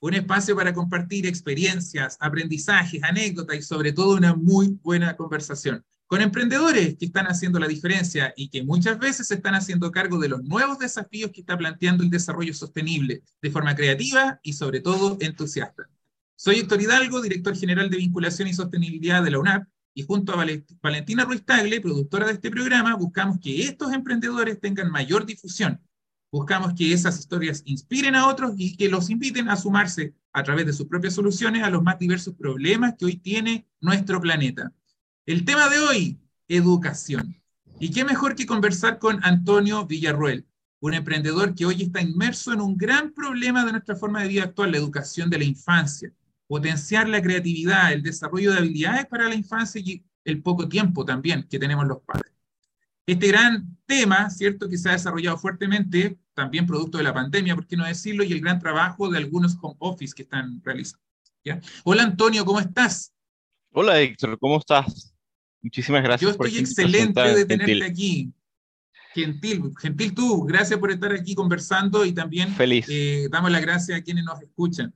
un espacio para compartir experiencias, aprendizajes, anécdotas y sobre todo una muy buena conversación con emprendedores que están haciendo la diferencia y que muchas veces están haciendo cargo de los nuevos desafíos que está planteando el desarrollo sostenible de forma creativa y sobre todo entusiasta. Soy Héctor Hidalgo, director general de vinculación y sostenibilidad de la UNAP, y junto a Valentina Ruiz Tagle, productora de este programa, buscamos que estos emprendedores tengan mayor difusión. Buscamos que esas historias inspiren a otros y que los inviten a sumarse a través de sus propias soluciones a los más diversos problemas que hoy tiene nuestro planeta. El tema de hoy, educación. Y qué mejor que conversar con Antonio Villarruel, un emprendedor que hoy está inmerso en un gran problema de nuestra forma de vida actual, la educación de la infancia potenciar la creatividad, el desarrollo de habilidades para la infancia y el poco tiempo también que tenemos los padres. Este gran tema, ¿cierto?, que se ha desarrollado fuertemente, también producto de la pandemia, por qué no decirlo, y el gran trabajo de algunos home office que están realizando. ¿ya? Hola Antonio, ¿cómo estás? Hola Héctor, ¿cómo estás? Muchísimas gracias. Yo estoy excelente de tenerte aquí. Gentil, gentil tú, gracias por estar aquí conversando y también Feliz. Eh, damos las gracias a quienes nos escuchan.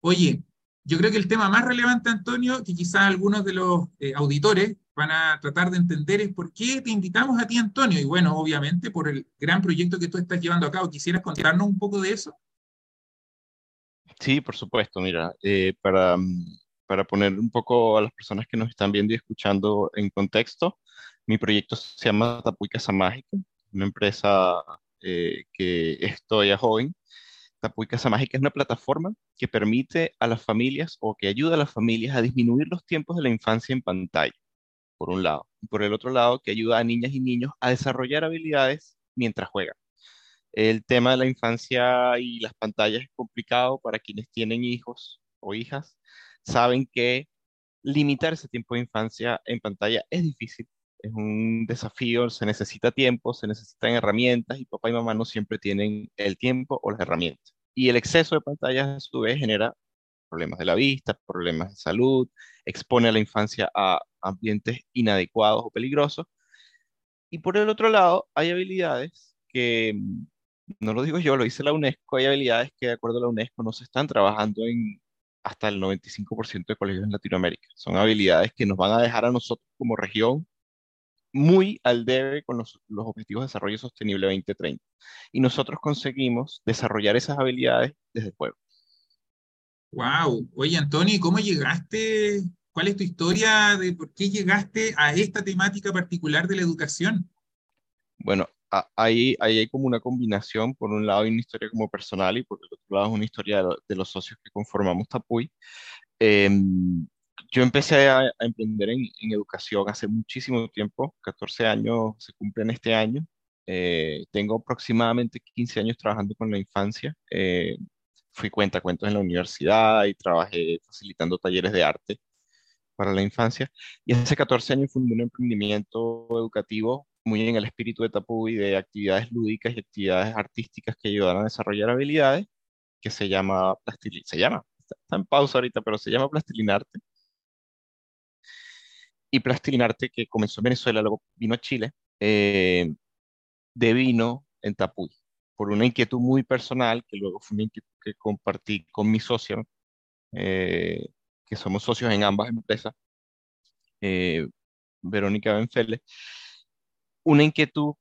Oye, yo creo que el tema más relevante, Antonio, que quizás algunos de los eh, auditores van a tratar de entender es por qué te invitamos a ti, Antonio. Y bueno, obviamente por el gran proyecto que tú estás llevando a cabo. ¿Quisieras contarnos un poco de eso? Sí, por supuesto. Mira, eh, para, para poner un poco a las personas que nos están viendo y escuchando en contexto, mi proyecto se llama Tapuy Casa Mágica, una empresa eh, que es todavía joven, Tapuy Casa Mágica es una plataforma que permite a las familias o que ayuda a las familias a disminuir los tiempos de la infancia en pantalla, por un lado. Y por el otro lado, que ayuda a niñas y niños a desarrollar habilidades mientras juegan. El tema de la infancia y las pantallas es complicado para quienes tienen hijos o hijas. Saben que limitar ese tiempo de infancia en pantalla es difícil, es un desafío, se necesita tiempo, se necesitan herramientas y papá y mamá no siempre tienen el tiempo o las herramientas. Y el exceso de pantallas a su vez genera problemas de la vista, problemas de salud, expone a la infancia a ambientes inadecuados o peligrosos. Y por el otro lado, hay habilidades que, no lo digo yo, lo dice la UNESCO, hay habilidades que de acuerdo a la UNESCO no se están trabajando en hasta el 95% de colegios en Latinoamérica. Son habilidades que nos van a dejar a nosotros como región muy al debe con los, Objetivos de Desarrollo Sostenible 2030. Y nosotros conseguimos desarrollar esas habilidades desde el juego. Wow. Oye, Antonio, ¿cómo llegaste? ¿Cuál es tu historia de por qué llegaste a esta temática particular de la educación? Bueno, ahí, ahí hay como una combinación. Por un lado hay una historia como personal y por el otro lado es una historia de, los socios que conformamos Tapuy. Em, yo empecé a, emprender en, educación hace muchísimo tiempo, 14 años se cumplen este año. Eh, tengo aproximadamente 15 años trabajando con la infancia. Eh, fui cuenta cuentos en la universidad y trabajé facilitando talleres de arte para la infancia. Y hace 14 años fundé un emprendimiento educativo muy en el espíritu de Tapuy de actividades lúdicas y actividades artísticas que ayudan a desarrollar habilidades, que se llama Plastilina. Se llama, está en pausa ahorita, pero se llama Plastilinarte y Plastilinarte, que comenzó en Venezuela, luego vino a Chile, eh, de vino en Tapuy, por una inquietud muy personal, que luego fue una inquietud que compartí con mi socia, eh, que somos socios en ambas empresas, eh, Verónica Benfele, una inquietud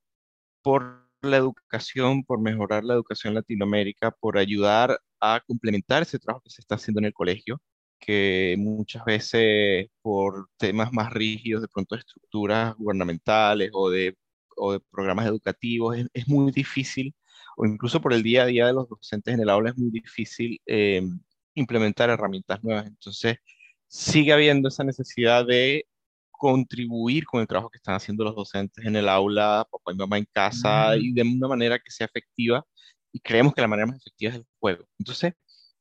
por la educación, por mejorar la educación en Latinoamérica, por ayudar a complementar ese trabajo que se está haciendo en el colegio, que muchas veces por temas más rígidos, de pronto de estructuras gubernamentales o de, o de programas educativos, es, muy difícil, o incluso por el día a día de los docentes en el aula es muy difícil eh, implementar herramientas nuevas. Entonces, sigue habiendo esa necesidad de contribuir con el trabajo que están haciendo los docentes en el aula, papá y mamá en casa, y de una manera que sea efectiva. Y creemos que la manera más efectiva es el juego. Entonces,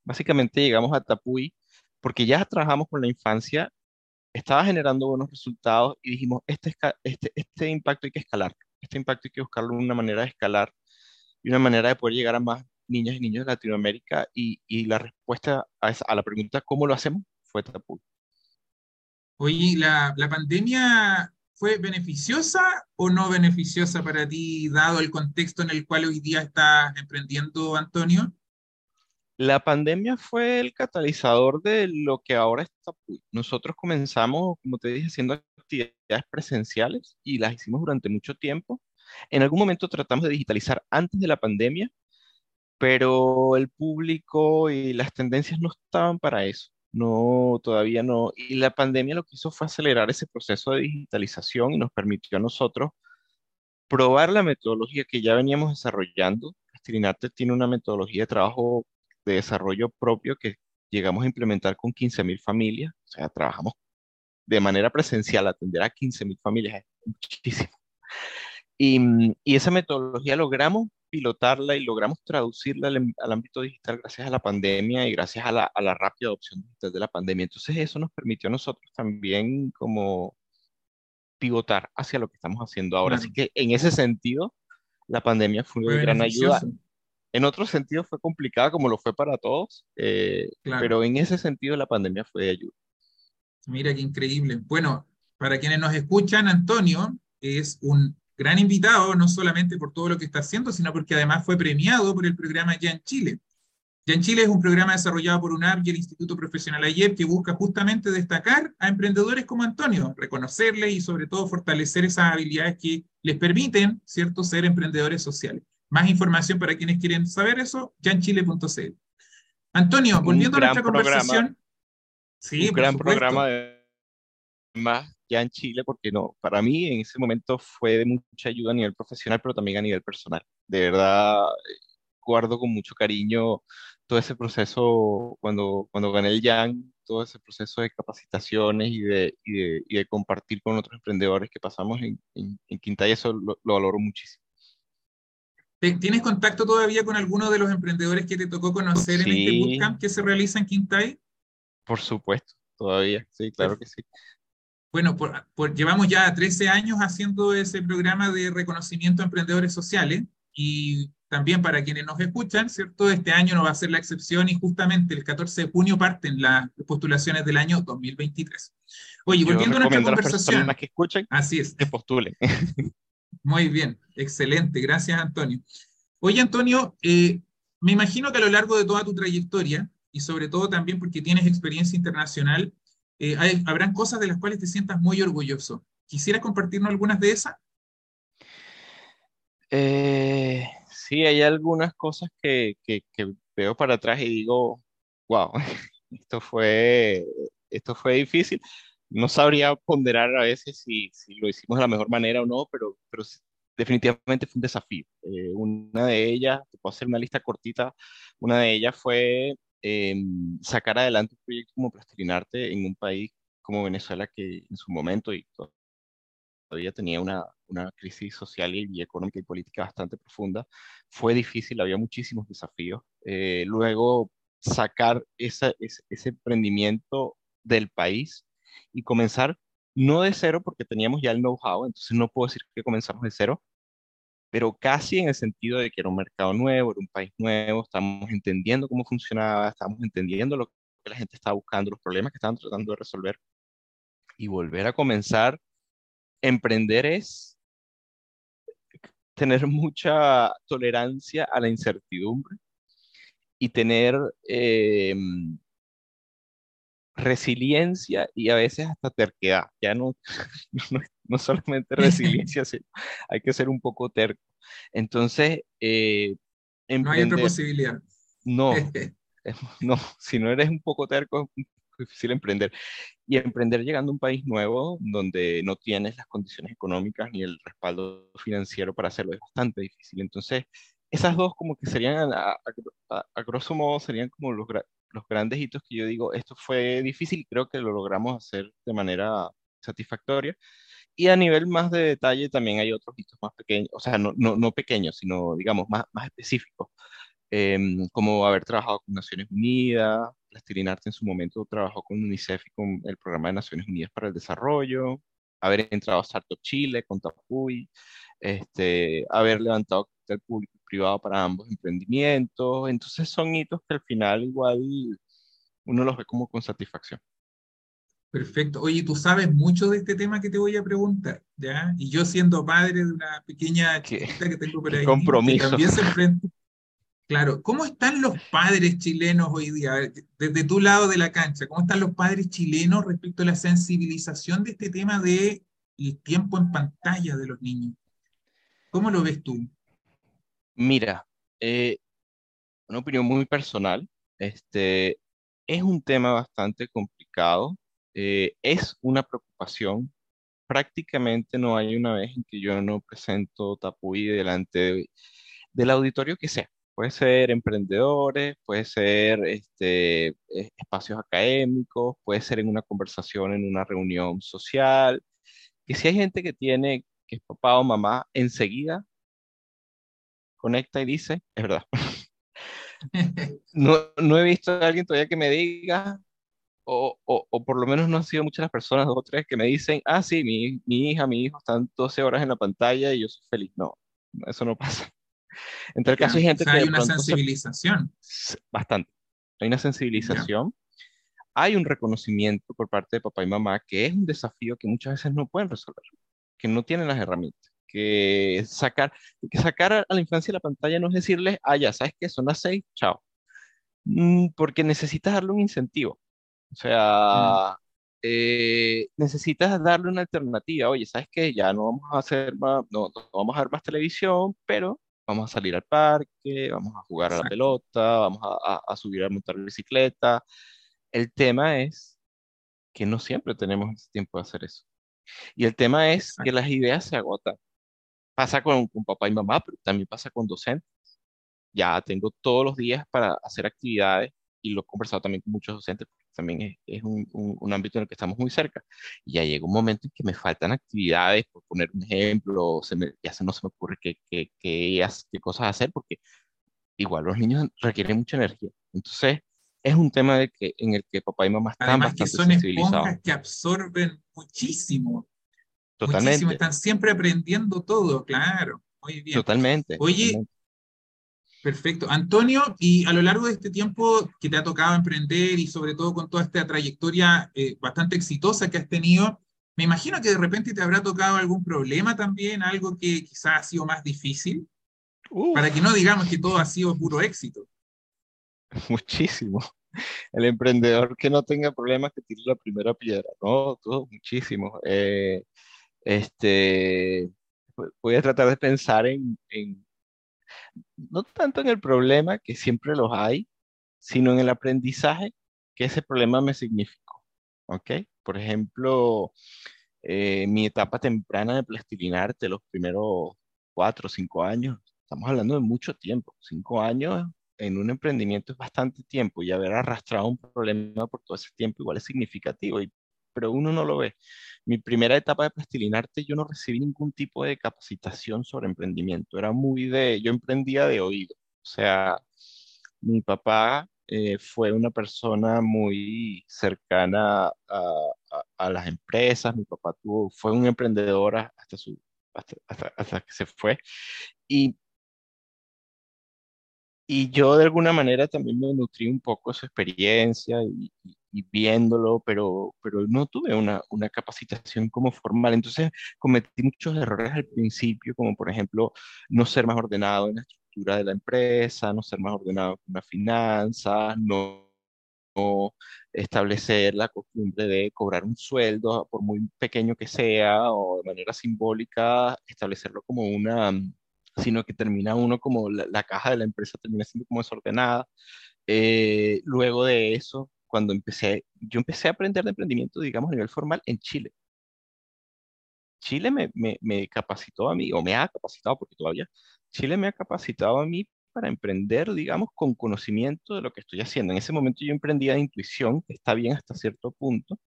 básicamente llegamos a Tapuy porque ya trabajamos con la infancia, estaba generando buenos resultados y dijimos, este, este, este impacto hay que escalar, este impacto hay que buscarlo una manera de escalar y una manera de poder llegar a más niñas y niños de Latinoamérica y, la respuesta a, la pregunta, ¿cómo lo hacemos? fue Tapuy. Oye, ¿la, ¿la pandemia fue beneficiosa o no beneficiosa para ti, dado el contexto en el cual hoy día estás emprendiendo, Antonio? La pandemia fue el catalizador de lo que ahora está. Nosotros comenzamos, como te dije, haciendo actividades presenciales y las hicimos durante mucho tiempo. En algún momento tratamos de digitalizar antes de la pandemia, pero el público y las tendencias no estaban para eso. No, todavía no. Y la pandemia lo que hizo fue acelerar ese proceso de digitalización y nos permitió a nosotros probar la metodología que ya veníamos desarrollando. Castrinate tiene una metodología de trabajo de desarrollo propio que llegamos a implementar con 15.000 familias. O sea, trabajamos de manera presencial, atender a 15.000 familias es muchísimo. Y, y, esa metodología logramos pilotarla y logramos traducirla al, ámbito digital gracias a la pandemia y gracias a la, a la, rápida adopción digital de la pandemia. Entonces eso nos permitió a nosotros también como pivotar hacia lo que estamos haciendo ahora. Así que en ese sentido, la pandemia fue una gran ayuda. En otro sentido fue complicada como lo fue para todos, eh, pero en ese sentido la pandemia fue de ayuda. Mira qué increíble. Bueno, para quienes nos escuchan, Antonio es un gran invitado, no solamente por todo lo que está haciendo, sino porque además fue premiado por el programa Ya en Chile. Ya en Chile es un programa desarrollado por UNAP y el Instituto Profesional AYEP que busca justamente destacar a emprendedores como Antonio, reconocerles y sobre todo fortalecer esas habilidades que les permiten, ¿cierto?, ser emprendedores sociales. Más información para quienes quieren saber eso, yanchile.cl. Antonio, volviendo a nuestra conversación. Sí, un gran programa de más ya en Chile, porque no, para mí en ese momento fue de mucha ayuda a nivel profesional, pero también a nivel personal. De verdad, guardo con mucho cariño todo ese proceso cuando, cuando gané el YAN, todo ese proceso de capacitaciones y de, y de, y de compartir con otros emprendedores que pasamos en, en, en Quintay, eso lo, lo, valoro muchísimo. ¿Tienes contacto todavía con alguno de los emprendedores que te tocó conocer sí. en este bootcamp que se realiza en Quintay? Por supuesto, todavía, sí, claro que sí. Bueno, por, por, llevamos ya 13 años haciendo ese programa de reconocimiento a emprendedores sociales y también para quienes nos escuchan, ¿cierto? Este año no va a ser la excepción y justamente el 14 de junio parten las postulaciones del año 2023. Oye, volviendo a nuestra conversación. Las que escuchen, así es. Que postulen. Muy bien, excelente. Gracias, Antonio. Oye, Antonio, eh, me imagino que a lo largo de toda tu trayectoria y sobre todo también porque tienes experiencia internacional, eh, habrán cosas de las cuales te sientas muy orgulloso. ¿Quisieras compartirnos algunas de esas? Eh, sí, hay algunas cosas que, veo para atrás y digo, wow, esto fue, esto fue difícil. No sabría ponderar a veces si, si lo hicimos de la mejor manera o no, pero, pero definitivamente fue un desafío. Eh, una de ellas, te puedo hacer una lista cortita, una de ellas fue eh, sacar adelante un proyecto como Plastilinarte en un país como Venezuela que en su momento y todavía tenía una, una crisis social y, económica y política bastante profunda, fue difícil, había muchísimos desafíos. Eh, luego sacar ese, ese emprendimiento del país y comenzar no de cero porque teníamos ya el know-how, entonces no puedo decir que comenzamos de cero, pero casi en el sentido de que era un mercado nuevo, era un país nuevo, estábamos entendiendo cómo funcionaba, estábamos entendiendo lo que la gente estaba buscando, los problemas que estaban tratando de resolver. Y volver a comenzar, emprender es tener mucha tolerancia a la incertidumbre y tener eh, resiliencia y a veces hasta terquedad. Ya no, no, no solamente resiliencia, sino hay que ser un poco terco. Entonces, eh, emprender, no hay otra posibilidad. No, no, si no eres un poco terco, es difícil emprender. Y emprender llegando a un país nuevo donde no tienes las condiciones económicas ni el respaldo financiero para hacerlo es bastante difícil. Entonces, esas dos como que serían, a, a, a grosso modo, serían como los, los grandes hitos que yo digo, esto fue difícil y creo que lo logramos hacer de manera satisfactoria. Y a nivel más de detalle también hay otros hitos más pequeños, o sea, no, no, no pequeños, sino digamos más, más específicos, eh, como haber trabajado con Naciones Unidas, Plastilinarte en su momento trabajó con UNICEF y con el Programa de Naciones Unidas para el Desarrollo, haber entrado a Startup Chile con Tapuy, este, haber levantado capital público y privado para ambos emprendimientos. Entonces son hitos que al final igual uno los ve como con satisfacción. Perfecto. Oye, tú sabes mucho de este tema que te voy a preguntar, ¿ya? Y yo siendo padre de una pequeña chiquita que tengo por ahí, compromiso. también se enfrenta. Claro, ¿cómo están los padres chilenos hoy día? Desde tu lado de la cancha, ¿cómo están los padres chilenos respecto a la sensibilización de este tema de el tiempo en pantalla de los niños? ¿Cómo lo ves tú? Mira, eh, una opinión muy personal, este, es un tema bastante complicado, eh, es una preocupación. Prácticamente no hay una vez en que yo no presento Tapuy delante del auditorio que sea. Puede ser emprendedores, puede ser este, e, espacios académicos, puede ser en una conversación, en una reunión social. Que si hay gente que tiene, que es papá o mamá, enseguida conecta y dice, es verdad. no, no he visto a alguien todavía que me diga, o, o, o, por lo menos no han sido muchas las personas, dos o tres, que me dicen, ah, sí, mi, mi hija, mi hijo están 12 horas en la pantalla y yo soy feliz. No, eso no pasa. En tal caso hay gente que... Hay una sensibilización. bastante. Hay una sensibilización. Hay un reconocimiento por parte de papá y mamá que es un desafío que muchas veces no pueden resolver, que no tienen las herramientas. Que sacar, que sacar a la infancia de la pantalla no es decirles, ah, ya sabes que son las seis, chao. Mm, porque necesitas darle un incentivo. O sea, mm. eh, necesitas darle una alternativa. Oye, ¿sabes qué? Ya no vamos a hacer más, no, no, vamos a ver más televisión, pero vamos a salir al parque, vamos a jugar a la pelota, vamos a, subir a montar bicicleta. El tema es que no siempre tenemos ese tiempo de hacer eso. Y el tema es que las ideas se agotan. Pasa con, con papá y mamá, pero también pasa con docentes. Ya tengo todos los días para hacer actividades y lo he conversado también con muchos docentes, también es, un, un, ámbito en el que estamos muy cerca. Y ya llega un momento en que me faltan actividades, por poner un ejemplo, se me, ya se, no se me ocurre qué, qué, qué, qué cosas hacer, porque igual los niños requieren mucha energía. Entonces, es un tema de que, en el que papá y mamá están Además bastante que son esponjas que absorben muchísimo. Totalmente. Muchísimo, están siempre aprendiendo todo, claro. Muy bien. Totalmente. Oye, Perfecto. Antonio, y a lo largo de este tiempo que te ha tocado emprender y sobre todo con toda esta trayectoria eh, bastante exitosa que has tenido, me imagino que de repente te habrá tocado algún problema también, algo que quizás ha sido más difícil, para que no digamos que todo ha sido puro éxito. Muchísimo. El emprendedor que no tenga problemas que tire la primera piedra, ¿no? Todo muchísimo. Eh, este, voy a tratar de pensar en no tanto en el problema, que siempre los hay, sino en el aprendizaje que ese problema me significó. ¿Ok? Por ejemplo, eh, mi etapa temprana de plastilinarte, los primeros cuatro o cinco años, estamos hablando de mucho tiempo, cinco años en un emprendimiento es bastante tiempo y haber arrastrado un problema por todo ese tiempo igual es significativo, y, pero uno no lo ve mi primera etapa de Plastilinarte yo no recibí ningún tipo de capacitación sobre emprendimiento. Era muy de, yo emprendía de oído. O sea, mi papá eh, fue una persona muy cercana a, las empresas. Mi papá tuvo, fue un emprendedor hasta, su, hasta, hasta que se fue. Y y yo de alguna manera también me nutrí un poco su experiencia y, viéndolo, pero, pero no tuve una, una, capacitación como formal. Entonces cometí muchos errores al principio, como por ejemplo no ser más ordenado en la estructura de la empresa, no ser más ordenado con las finanzas, no, no establecer la costumbre de cobrar un sueldo, por muy pequeño que sea, o de manera simbólica, establecerlo como una sino que termina uno como la, caja de la empresa termina siendo como desordenada. Eh, luego de eso, cuando empecé, yo empecé a aprender de emprendimiento, digamos, a nivel formal en Chile. Chile me, me, me capacitó a mí, o me ha capacitado, porque todavía, Chile me ha capacitado a mí para emprender, digamos, con conocimiento de lo que estoy haciendo. En ese momento yo emprendía de intuición, que está bien hasta cierto punto,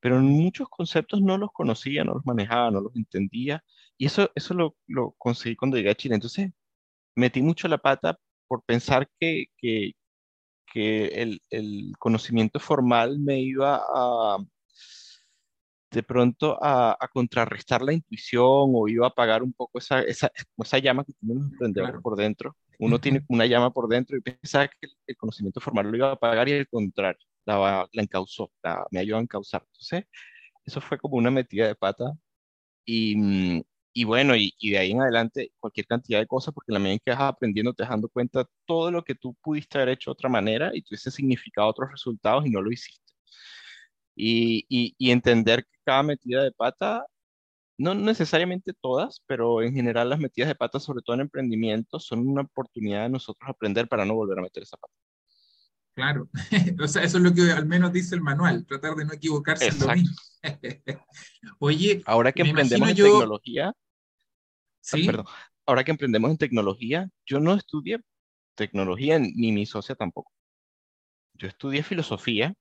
pero muchos conceptos no los conocía, no los manejaba, no los entendía, y eso, eso lo, lo conseguí cuando llegué a Chile. Entonces, metí mucho la pata por pensar que, que, que el, el conocimiento formal me iba a, de pronto a, a contrarrestar la intuición o iba a apagar un poco esa, esa, esa llama que emprendedores Claro. por dentro. Uno tiene una llama por dentro y pensaba que el, el conocimiento formal lo iba a apagar y al contrario, la, la encauzó, la, me ayudó a encauzar. Entonces, eso fue como una metida de pata y, mm, y bueno, y, y de ahí en adelante cualquier cantidad de cosas, porque en la medida en que vas aprendiendo te vas dando cuenta todo lo que tú pudiste haber hecho de otra manera y tuviese significado otros resultados y no lo hiciste. Y, y, y entender que cada metida de pata, no necesariamente todas, pero en general las metidas de pata, sobre todo en emprendimiento, son una oportunidad de nosotros aprender para no volver a meter esa pata. Claro. O sea, eso es lo que al menos dice el manual, tratar de no equivocarse en lo mismo. Oye, Ahora que emprendemos en yo, tecnología, ah, sí, perdón, ahora que emprendemos en tecnología, yo no estudié tecnología ni mi socia tampoco. Yo estudié filosofía,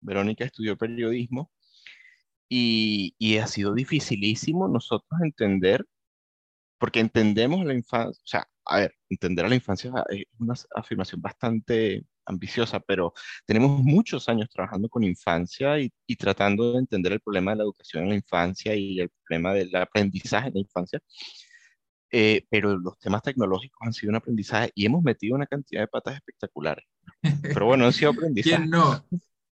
Verónica estudió periodismo y, y ha sido dificilísimo nosotros entender, porque entendemos la infancia, o sea, a ver, entender a la infancia es una afirmación bastante ambiciosa, pero tenemos muchos años trabajando con infancia y, y tratando de entender el problema de la educación en la infancia y el problema del aprendizaje en la infancia. Eh, pero los temas tecnológicos han sido un aprendizaje y hemos metido una cantidad de patas espectaculares. Pero bueno, han sido aprendizajes. ¿quién no?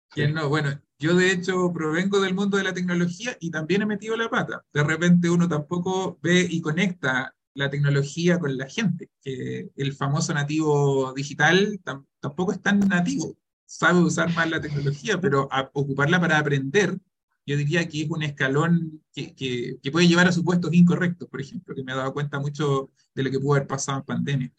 ¿Quién no? Bueno, yo de hecho provengo del mundo de la tecnología y también he metido la pata. De repente uno tampoco ve y conecta la tecnología con la gente, que el famoso nativo digital tam- tampoco es tan nativo, sabe usar más la tecnología, pero ocuparla para aprender, yo diría que es un escalón que, que- que puede llevar a supuestos incorrectos, por ejemplo, que me he dado cuenta mucho de lo que pudo haber pasado en pandemia.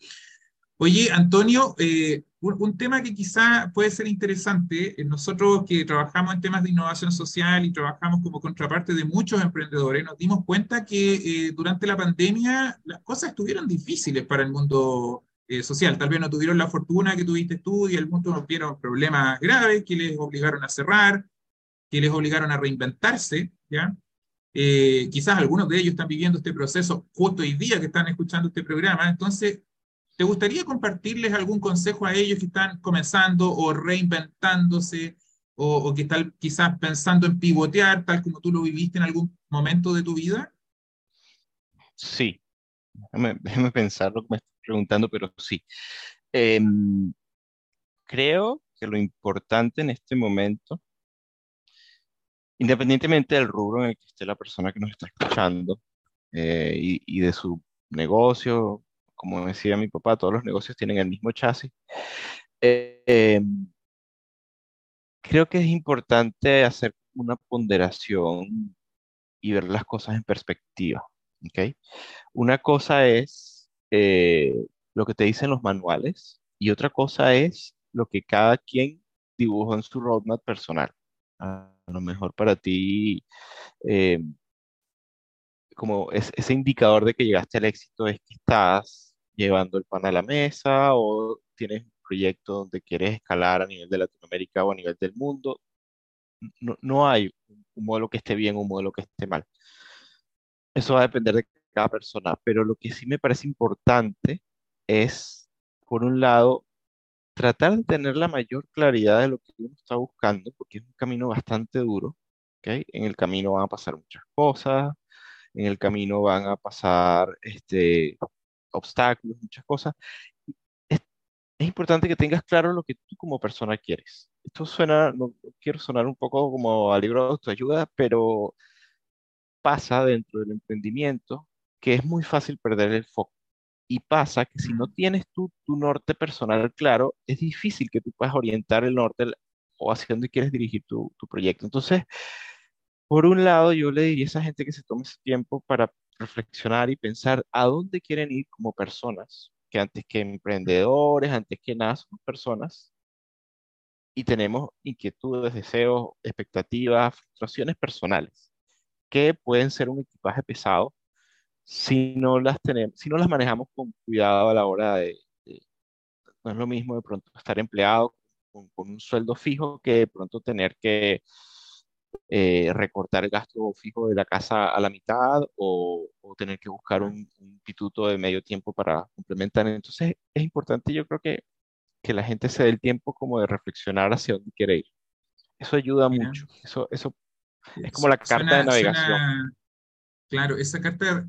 Oye, Antonio, eh, un, tema que quizá puede ser interesante, eh, nosotros que trabajamos en temas de innovación social y trabajamos como contraparte de muchos emprendedores, nos dimos cuenta que eh, durante la pandemia las cosas estuvieron difíciles para el mundo eh, social. Tal vez no tuvieron la fortuna que tuviste tú y algunos vieron problemas graves que les obligaron a cerrar, que les obligaron a reinventarse, ¿ya? Eh, quizás algunos de ellos están viviendo este proceso justo hoy día que están escuchando este programa. Entonces, ¿te gustaría compartirles algún consejo a ellos que están comenzando o reinventándose o, o que están quizás pensando en pivotear, tal como tú lo viviste en algún momento de tu vida? Sí, déjame, déjame pensar lo que me estás preguntando, pero sí. Em, creo que lo importante en este momento, independientemente del rubro en el que esté la persona que nos está escuchando eh, y, y de su negocio, como decía mi papá, todos los negocios tienen el mismo chasis. eh, creo que es importante hacer una ponderación y ver las cosas en perspectiva, ¿ok? Una cosa es eh, lo que te dicen los manuales y otra cosa es lo que cada quien dibujó en su roadmap personal. A lo mejor para ti, eh, como es- ese indicador de que llegaste al éxito es que estás llevando el pan a la mesa o tienes un proyecto donde quieres escalar a nivel de Latinoamérica o a nivel del mundo. No, no hay un modelo que esté bien o un modelo que esté mal. Eso va a depender de cada persona, pero lo que sí me parece importante es, por un lado, tratar de tener la mayor claridad de lo que uno está buscando, porque es un camino bastante duro, ¿ok? En el camino van a pasar muchas cosas, en el camino van a pasar este, obstáculos, muchas cosas. Es, es importante que tengas claro lo que tú como persona quieres. Esto suena, no quiero sonar un poco como a libro de autoayuda, pero pasa dentro del emprendimiento que es muy fácil perder el foco. Y pasa que si no tienes tú tu norte personal claro, es difícil que tú puedas orientar el norte o hacia dónde quieres dirigir tu, tu proyecto. Entonces, por un lado, yo le diría a esa gente que se tome ese tiempo para reflexionar y pensar a dónde quieren ir como personas, que antes que emprendedores, antes que nada, somos personas. Y tenemos inquietudes, deseos, expectativas, frustraciones personales, que pueden ser un equipaje pesado si no las tenemos, si no las manejamos con cuidado a la hora de, de- no es lo mismo de pronto estar empleado con, con un sueldo fijo que de pronto tener que eh, recortar el gasto fijo de la casa a la mitad o, o tener que buscar un, un instituto de medio tiempo para complementar. Entonces es importante, yo creo que que la gente se dé el tiempo como de reflexionar hacia dónde quiere ir. Eso ayuda mucho. Eso, eso es como la carta de navegación. claro, esa carta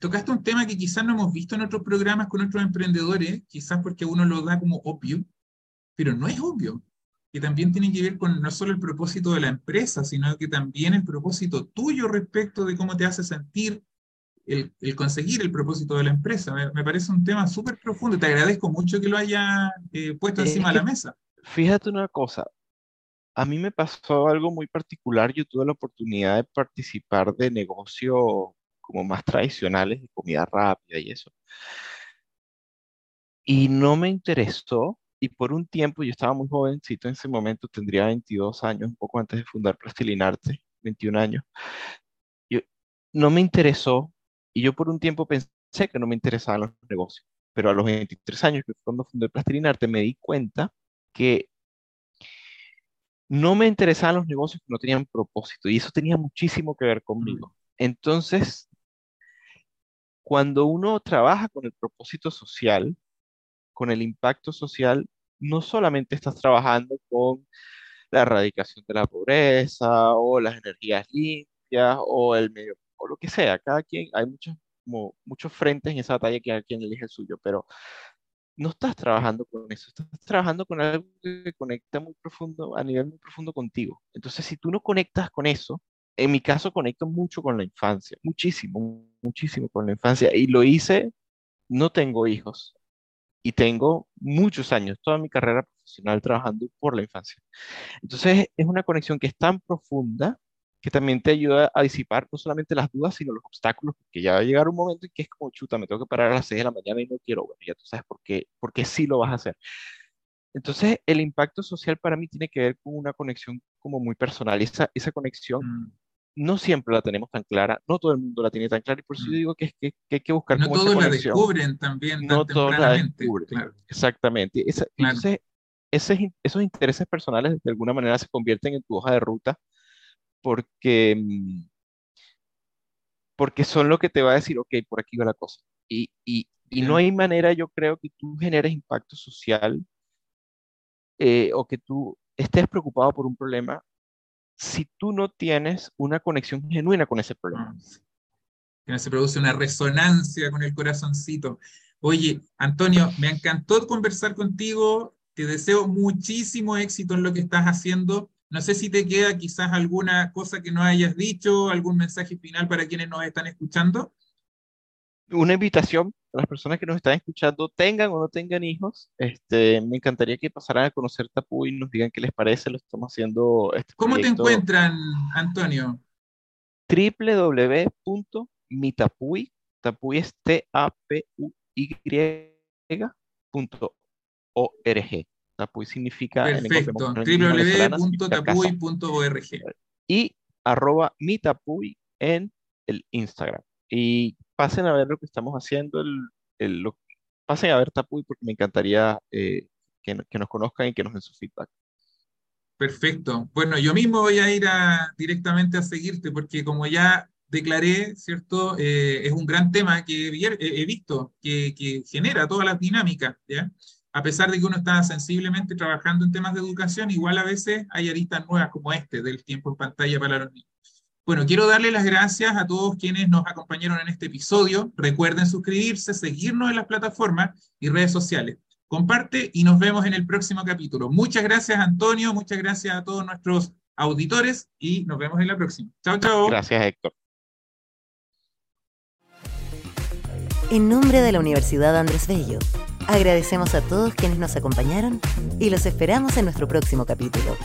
tocaste un tema que quizás no hemos visto en otros programas con otros emprendedores, quizás porque uno lo da como obvio, pero no es obvio, que también tiene que ver con no solo el propósito de la empresa, sino que también el propósito tuyo respecto de cómo te hace sentir el, conseguir el propósito de la empresa. Me, parece un tema súper profundo. Te agradezco mucho que lo haya eh, puesto encima de la mesa. Fíjate una cosa, a mí me pasó algo muy particular. Yo tuve la oportunidad de participar de negocios como más tradicionales de comida rápida y eso. Y no me interesó y por un tiempo, yo estaba muy jovencito en ese momento, tendría 22 años, un poco antes de fundar Plastilinarte, 21 años. Yo, no me interesó y yo por un tiempo pensé que no me interesaban los negocios. Pero a los 23 años, que cuando fundé Plastilinarte, me di cuenta que no me interesaban los negocios que no tenían propósito y eso tenía muchísimo que ver conmigo. Entonces, cuando uno trabaja con el propósito social, con el impacto social, no solamente estás trabajando con la erradicación de la pobreza o las energías limpias o el medio, o lo que sea, cada quien, hay muchos, como, muchos frentes en esa batalla que cada quien elige el suyo, pero no estás trabajando con eso, estás trabajando con algo que conecta muy profundo, a nivel muy profundo contigo. Entonces, si tú no conectas con eso, en mi caso conecto mucho con la infancia, muchísimo, muchísimo con la infancia. Y lo hice, no tengo hijos, y tengo muchos años, toda mi carrera profesional trabajando por la infancia. Entonces es una conexión que es tan profunda que también te ayuda a disipar no solamente las dudas, sino los obstáculos, porque ya va a llegar un momento en que es como chuta, me tengo que parar a las 6 de la mañana y no quiero, bueno, ya tú sabes por qué, por qué sí lo vas a hacer. Entonces, el impacto social para mí tiene que ver con una conexión como muy personal. Esa, esa conexión mm no siempre la tenemos tan clara, no todo el mundo la tiene tan clara, y por eso yo mm. digo que, que, que hay que buscar no todos la descubren también no todos la descubren, exactamente. Entonces, esos intereses personales de alguna manera se convierten en tu hoja de ruta porque, mm, porque son lo que te va a decir, ok, por aquí va la cosa. Y, y, y no hay manera, yo creo, que tú generes impacto social eh, o que tú estés preocupado por un problema si tú no tienes una conexión genuina con ese problema. Que no se produce una resonancia con el corazoncito. Oye, Antonio, me encantó conversar contigo. Te deseo muchísimo éxito en lo que estás haciendo. No sé si te queda quizás alguna cosa que no hayas dicho, algún mensaje final para quienes nos están escuchando. Una invitación a las personas que nos están escuchando, tengan o no tengan hijos, este, me encantaría que pasaran a conocer Tapuy y nos digan qué les parece, lo estamos haciendo. Este ¿Cómo te encuentran, Antonio? www.mitapuy, tapuy es t a p u y Tapuy significa... Perfecto, www.tapuy.org. Y arroba mitapuy en el Instagram. Y pasen a ver lo que estamos haciendo, el, lo, pasen a ver Tapuy porque me encantaría eh, que, nos conozcan y que nos den su feedback. Perfecto. Bueno, yo mismo voy a ir directamente a seguirte porque como ya declaré, ¿cierto? Eh, es un gran tema que he, visto, que, genera todas las dinámicas. A pesar de que uno está sensiblemente trabajando en temas de educación, igual a veces hay aristas nuevas como este del tiempo en pantalla para los niños. Bueno, quiero darle las gracias a todos quienes nos acompañaron en este episodio. Recuerden suscribirse, seguirnos en las plataformas y redes sociales. Comparte y nos vemos en el próximo capítulo. Muchas gracias, Antonio. Muchas gracias a todos nuestros auditores y nos vemos en la próxima. Chao, chao. Gracias, Héctor. En nombre de la Universidad Andrés Bello, agradecemos a todos quienes nos acompañaron y los esperamos en nuestro próximo capítulo.